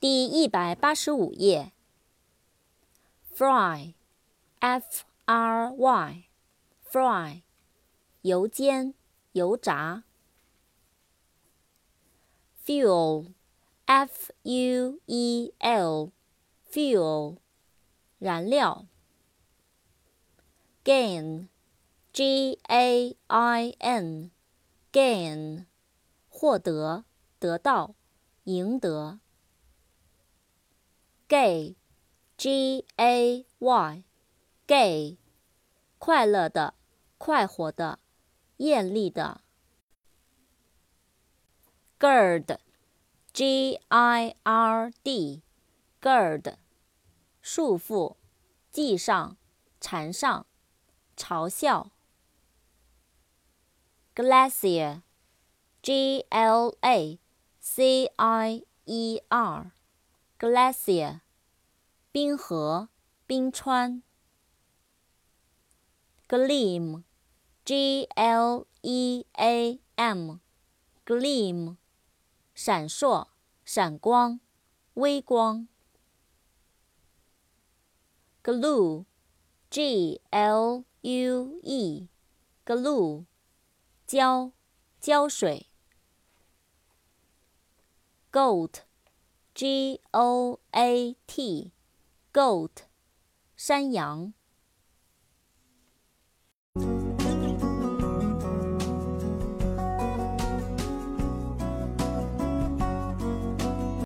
第一百八十五页。Fry，f r y，fry，油煎、油炸。Fuel，f u e l，fuel，燃料。Gain，g a i n，gain，获得、得到、赢得。Gay，G A Y，Gay，快乐的、快活的、艳丽的。Gird，G I R D，Gird，束缚、系上、缠上、嘲笑。Glacier，G L A C I E R。Glacier，冰河、冰川。Gleam，G L E A M，Gleam，闪烁、闪光、微光。Glue，G L U E，Glue，胶、胶水。Goat。 G O A T，goat，山羊。